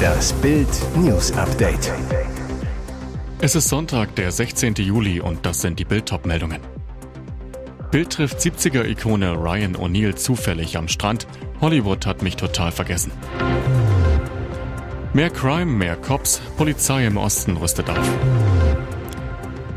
Das Bild News Update. Es ist Sonntag, der 16. Juli und das sind die Bild meldungen Bild trifft 70er-Ikone Ryan O'Neill zufällig am Strand. Hollywood hat mich total vergessen. Mehr Crime, mehr Cops, Polizei im Osten rüstet auf.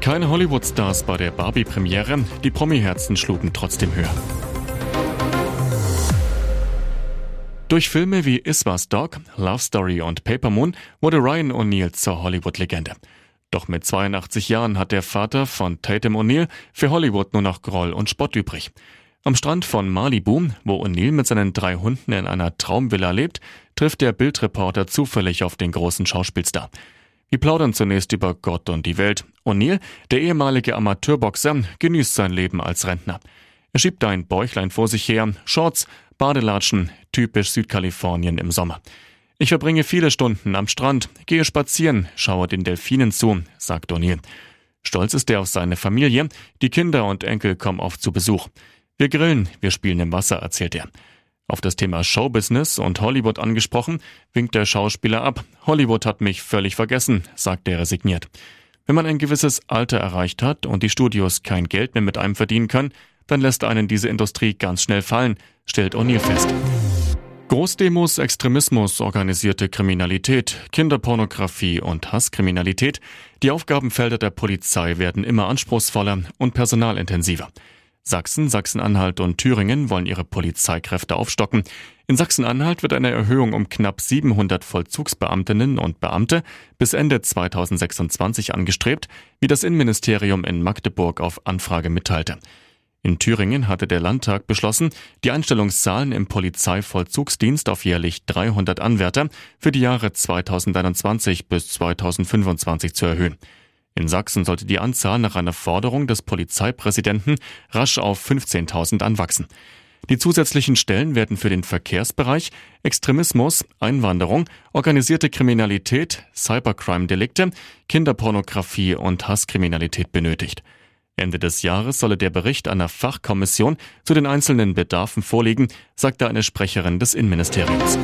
Keine Hollywood-Stars bei der Barbie-Premiere, die Promi-Herzen schlugen trotzdem höher. Durch Filme wie Iswas Dog, Love Story und Paper Moon wurde Ryan O'Neill zur Hollywood-Legende. Doch mit 82 Jahren hat der Vater von Tatum O'Neill für Hollywood nur noch Groll und Spott übrig. Am Strand von Malibu, wo O'Neill mit seinen drei Hunden in einer Traumvilla lebt, trifft der Bildreporter zufällig auf den großen Schauspielstar. Wir plaudern zunächst über Gott und die Welt. O'Neill, der ehemalige Amateurboxer, genießt sein Leben als Rentner. Er schiebt ein Bäuchlein vor sich her, Shorts, Badelatschen, typisch Südkalifornien im Sommer. Ich verbringe viele Stunden am Strand, gehe spazieren, schaue den Delfinen zu, sagt O'Neill. Stolz ist er auf seine Familie, die Kinder und Enkel kommen oft zu Besuch. Wir grillen, wir spielen im Wasser, erzählt er. Auf das Thema Showbusiness und Hollywood angesprochen, winkt der Schauspieler ab. Hollywood hat mich völlig vergessen, sagt er resigniert. Wenn man ein gewisses Alter erreicht hat und die Studios kein Geld mehr mit einem verdienen können, dann lässt einen diese Industrie ganz schnell fallen, stellt O'Neill fest. Großdemos, Extremismus, organisierte Kriminalität, Kinderpornografie und Hasskriminalität, die Aufgabenfelder der Polizei werden immer anspruchsvoller und personalintensiver. Sachsen, Sachsen-Anhalt und Thüringen wollen ihre Polizeikräfte aufstocken. In Sachsen-Anhalt wird eine Erhöhung um knapp 700 Vollzugsbeamtinnen und Beamte bis Ende 2026 angestrebt, wie das Innenministerium in Magdeburg auf Anfrage mitteilte. In Thüringen hatte der Landtag beschlossen, die Einstellungszahlen im Polizeivollzugsdienst auf jährlich 300 Anwärter für die Jahre 2021 bis 2025 zu erhöhen. In Sachsen sollte die Anzahl nach einer Forderung des Polizeipräsidenten rasch auf 15.000 anwachsen. Die zusätzlichen Stellen werden für den Verkehrsbereich, Extremismus, Einwanderung, organisierte Kriminalität, Cybercrime-Delikte, Kinderpornografie und Hasskriminalität benötigt. Ende des Jahres solle der Bericht einer Fachkommission zu den einzelnen Bedarfen vorliegen, sagte eine Sprecherin des Innenministeriums.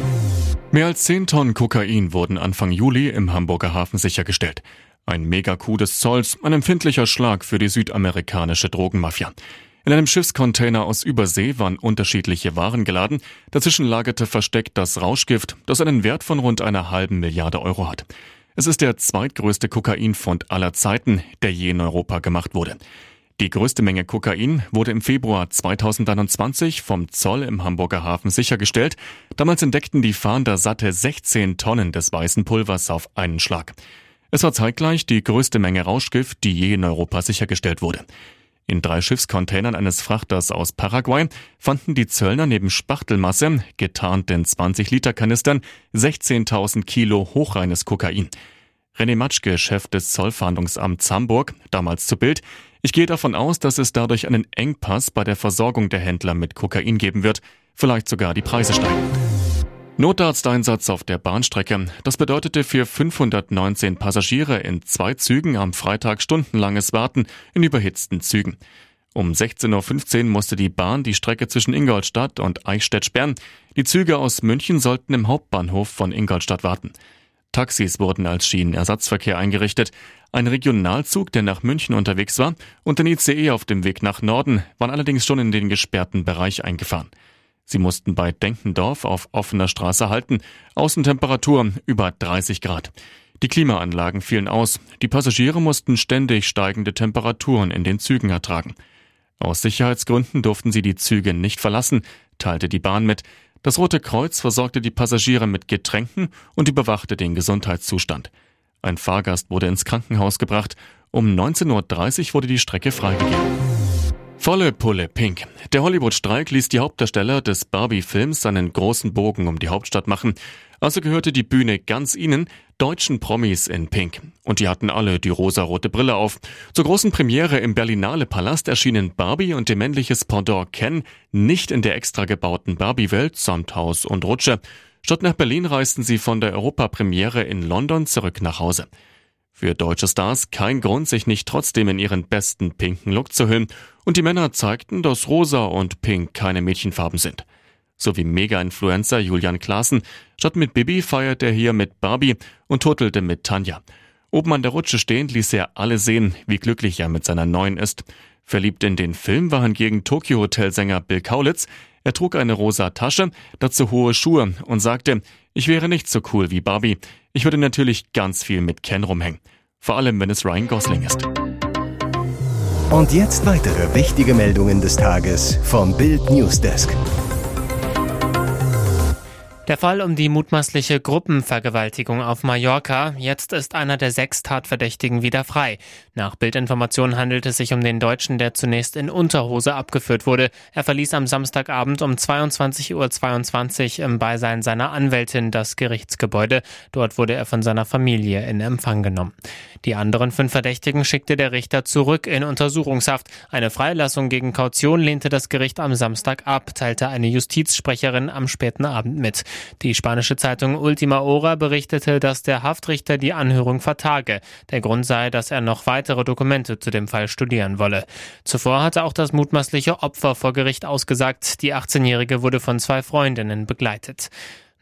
Mehr als 10 Tonnen Kokain wurden Anfang Juli im Hamburger Hafen sichergestellt. Ein Megacoup des Zolls, ein empfindlicher Schlag für die südamerikanische Drogenmafia. In einem Schiffscontainer aus Übersee waren unterschiedliche Waren geladen. Dazwischen lagerte versteckt das Rauschgift, das einen Wert von rund einer halben Milliarde Euro hat. Es ist der zweitgrößte Kokainfund aller Zeiten, der je in Europa gemacht wurde. Die größte Menge Kokain wurde im Februar 2021 vom Zoll im Hamburger Hafen sichergestellt. Damals entdeckten die Fahnder satte 16 Tonnen des weißen Pulvers auf einen Schlag. Es war zeitgleich die größte Menge Rauschgift, die je in Europa sichergestellt wurde. In drei Schiffscontainern eines Frachters aus Paraguay fanden die Zöllner neben Spachtelmasse, getarnt in 20-Liter-Kanistern, 16.000 Kilo hochreines Kokain. René Matschke, Chef des Zollfahndungsamts Hamburg, damals zu Bild, ich gehe davon aus, dass es dadurch einen Engpass bei der Versorgung der Händler mit Kokain geben wird, vielleicht sogar die Preise steigen. Notarzteinsatz auf der Bahnstrecke. Das bedeutete für 519 Passagiere in zwei Zügen am Freitag stundenlanges Warten in überhitzten Zügen. Um 16.15 Uhr musste die Bahn die Strecke zwischen Ingolstadt und Eichstätt sperren. Die Züge aus München sollten im Hauptbahnhof von Ingolstadt warten. Taxis wurden als Schienenersatzverkehr eingerichtet. Ein Regionalzug, der nach München unterwegs war, und ein ICE auf dem Weg nach Norden waren allerdings schon in den gesperrten Bereich eingefahren. Sie mussten bei Denkendorf auf offener Straße halten. Außentemperatur über 30 Grad. Die Klimaanlagen fielen aus. Die Passagiere mussten ständig steigende Temperaturen in den Zügen ertragen. Aus Sicherheitsgründen durften sie die Züge nicht verlassen, teilte die Bahn mit. Das Rote Kreuz versorgte die Passagiere mit Getränken und überwachte den Gesundheitszustand. Ein Fahrgast wurde ins Krankenhaus gebracht. Um 19.30 Uhr wurde die Strecke freigegeben. Volle Pulle Pink. Der Hollywood-Streik ließ die Hauptdarsteller des Barbie-Films seinen großen Bogen um die Hauptstadt machen. Also gehörte die Bühne ganz ihnen, deutschen Promis in Pink. Und die hatten alle die rosarote Brille auf. Zur großen Premiere im Berlinale Palast erschienen Barbie und ihr männliches Pendant Ken nicht in der extra gebauten Barbie-Welt samt Haus und Rutsche. Statt nach Berlin reisten sie von der Europapremiere in London zurück nach Hause. Für deutsche Stars kein Grund, sich nicht trotzdem in ihren besten pinken Look zu hüllen. Und die Männer zeigten, dass rosa und pink keine Mädchenfarben sind. sowie Mega-Influencer Julian Klaassen. Statt mit Bibi feiert er hier mit Barbie und turtelte mit Tanja. Oben an der Rutsche stehend ließ er alle sehen, wie glücklich er mit seiner neuen ist. Verliebt in den Film war hingegen Tokyo Hotel-Sänger Bill Kaulitz. Er trug eine rosa Tasche, dazu hohe Schuhe und sagte, ich wäre nicht so cool wie Barbie. Ich würde natürlich ganz viel mit Ken rumhängen. Vor allem, wenn es Ryan Gosling ist. Und jetzt weitere wichtige Meldungen des Tages vom Bild Newsdesk. Der Fall um die mutmaßliche Gruppenvergewaltigung auf Mallorca. Jetzt ist einer der sechs Tatverdächtigen wieder frei. Nach Bildinformationen handelt es sich um den Deutschen, der zunächst in Unterhose abgeführt wurde. Er verließ am Samstagabend um 22.22 Uhr im Beisein seiner Anwältin das Gerichtsgebäude. Dort wurde er von seiner Familie in Empfang genommen. Die anderen fünf Verdächtigen schickte der Richter zurück in Untersuchungshaft. Eine Freilassung gegen Kaution lehnte das Gericht am Samstag ab, teilte eine Justizsprecherin am späten Abend mit. Die spanische Zeitung Ultima Hora berichtete, dass der Haftrichter die Anhörung vertage. Der Grund sei, dass er noch weitere Dokumente zu dem Fall studieren wolle. Zuvor hatte auch das mutmaßliche Opfer vor Gericht ausgesagt. Die 18-Jährige wurde von zwei Freundinnen begleitet.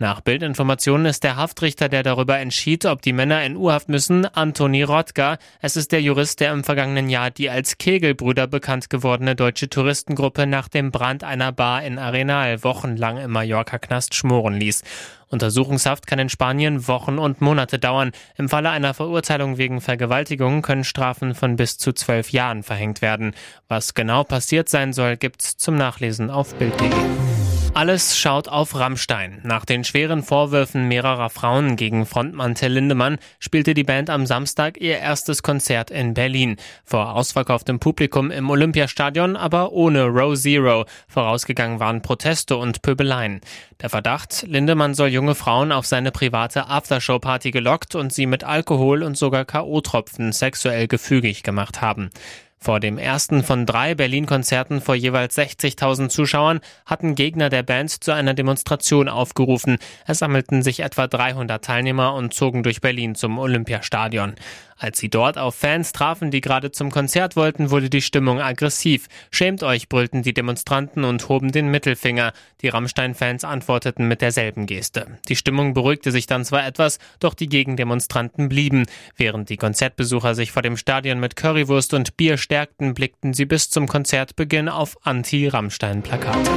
Nach Bildinformationen ist der Haftrichter, der darüber entschied, ob die Männer in U-Haft müssen, Antoni Rotka. Es ist der Jurist, der im vergangenen Jahr die als Kegelbrüder bekannt gewordene deutsche Touristengruppe nach dem Brand einer Bar in Arenal wochenlang im Mallorca-Knast schmoren ließ. Untersuchungshaft kann in Spanien Wochen und Monate dauern. Im Falle einer Verurteilung wegen Vergewaltigung können Strafen von bis zu zwölf Jahren verhängt werden. Was genau passiert sein soll, gibt's zum Nachlesen auf Bild.de. Alles schaut auf Rammstein. Nach den schweren Vorwürfen mehrerer Frauen gegen Frontmann Till Lindemann spielte die Band am Samstag ihr erstes Konzert in Berlin. Vor ausverkauftem Publikum im Olympiastadion, aber ohne Row Zero. Vorausgegangen waren Proteste und Pöbeleien. Der Verdacht, Lindemann soll junge Frauen auf seine private Aftershow-Party gelockt und sie mit Alkohol und sogar K.O.-Tropfen sexuell gefügig gemacht haben. Vor dem ersten von drei Berlin-Konzerten vor jeweils 60.000 Zuschauern hatten Gegner der Band zu einer Demonstration aufgerufen. Es sammelten sich etwa 300 Teilnehmer und zogen durch Berlin zum Olympiastadion. Als sie dort auf Fans trafen, die gerade zum Konzert wollten, wurde die Stimmung aggressiv. Schämt euch, brüllten die Demonstranten und hoben den Mittelfinger. Die Rammstein-Fans antworteten mit derselben Geste. Die Stimmung beruhigte sich dann zwar etwas, doch die Gegendemonstranten blieben. Während die Konzertbesucher sich vor dem Stadion mit Currywurst und Bier stärkten, blickten sie bis zum Konzertbeginn auf Anti-Rammstein-Plakate.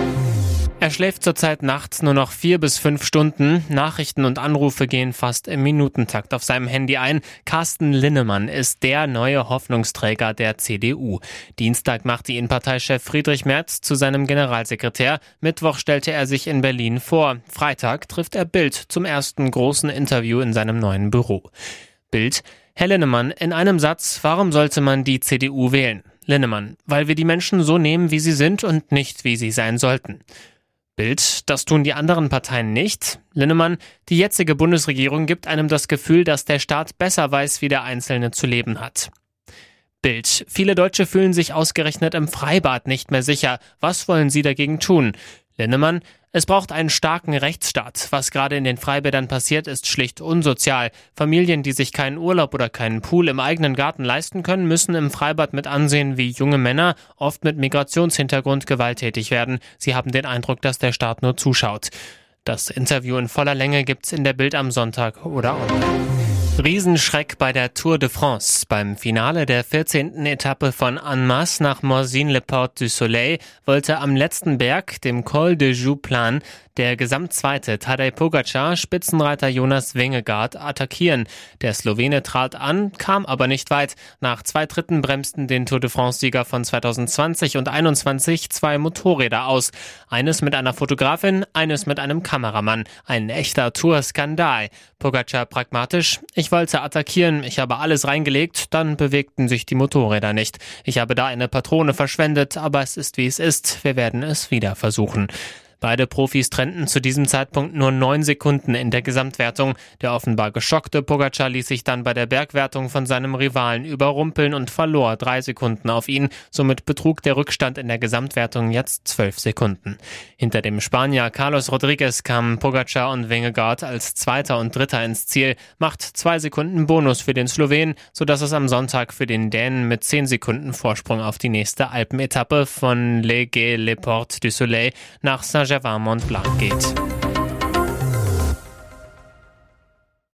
Er schläft zurzeit nachts nur noch vier bis fünf Stunden. Nachrichten und Anrufe gehen fast im Minutentakt auf seinem Handy ein. Carsten Linnemann ist der neue Hoffnungsträger der CDU. Dienstag machte ihn Parteichef Friedrich Merz zu seinem Generalsekretär. Mittwoch stellte er sich in Berlin vor. Freitag trifft er Bild zum ersten großen Interview in seinem neuen Büro. Bild. Herr Linnemann, in einem Satz, warum sollte man die CDU wählen? Linnemann, weil wir die Menschen so nehmen, wie sie sind und nicht, wie sie sein sollten. Bild, das tun die anderen Parteien nicht. Linnemann, die jetzige Bundesregierung gibt einem das Gefühl, dass der Staat besser weiß, wie der Einzelne zu leben hat. Bild. Viele Deutsche fühlen sich ausgerechnet im Freibad nicht mehr sicher. Was wollen sie dagegen tun? Linnemann, es braucht einen starken Rechtsstaat. Was gerade in den Freibädern passiert, ist schlicht unsozial. Familien, die sich keinen Urlaub oder keinen Pool im eigenen Garten leisten können, müssen im Freibad mit ansehen, wie junge Männer, oft mit Migrationshintergrund, gewalttätig werden. Sie haben den Eindruck, dass der Staat nur zuschaut. Das Interview in voller Länge gibt's in der Bild am Sonntag oder online. Riesenschreck bei der Tour de France. Beim Finale der 14. Etappe von Annemasse nach Morzine-le-Port du Soleil wollte am letzten Berg, dem Col de Jouplan, der Gesamtzweite Tadej Pogacar Spitzenreiter Jonas Wengegaard attackieren. Der Slowene trat an, kam aber nicht weit. Nach zwei Dritten bremsten den Tour de France-Sieger von 2020 und 21 zwei Motorräder aus. Eines mit einer Fotografin, eines mit einem Kameramann. Ein echter Tour-Skandal. Pogacar pragmatisch. Ich wollte attackieren, ich habe alles reingelegt, dann bewegten sich die Motorräder nicht. Ich habe da eine Patrone verschwendet, aber es ist wie es ist. Wir werden es wieder versuchen. Beide Profis trennten zu diesem Zeitpunkt nur neun Sekunden in der Gesamtwertung. Der offenbar geschockte Pogacar ließ sich dann bei der Bergwertung von seinem Rivalen überrumpeln und verlor drei Sekunden auf ihn. Somit betrug der Rückstand in der Gesamtwertung jetzt zwölf Sekunden. Hinter dem Spanier Carlos Rodriguez kamen Pogacar und Wengegaard als Zweiter und Dritter ins Ziel, macht zwei Sekunden Bonus für den Slowen, sodass es am Sonntag für den Dänen mit zehn Sekunden Vorsprung auf die nächste Alpenetappe von Les Gay Les Portes du Soleil nach Saint Saint-Gervais-Mont-Blanc geht.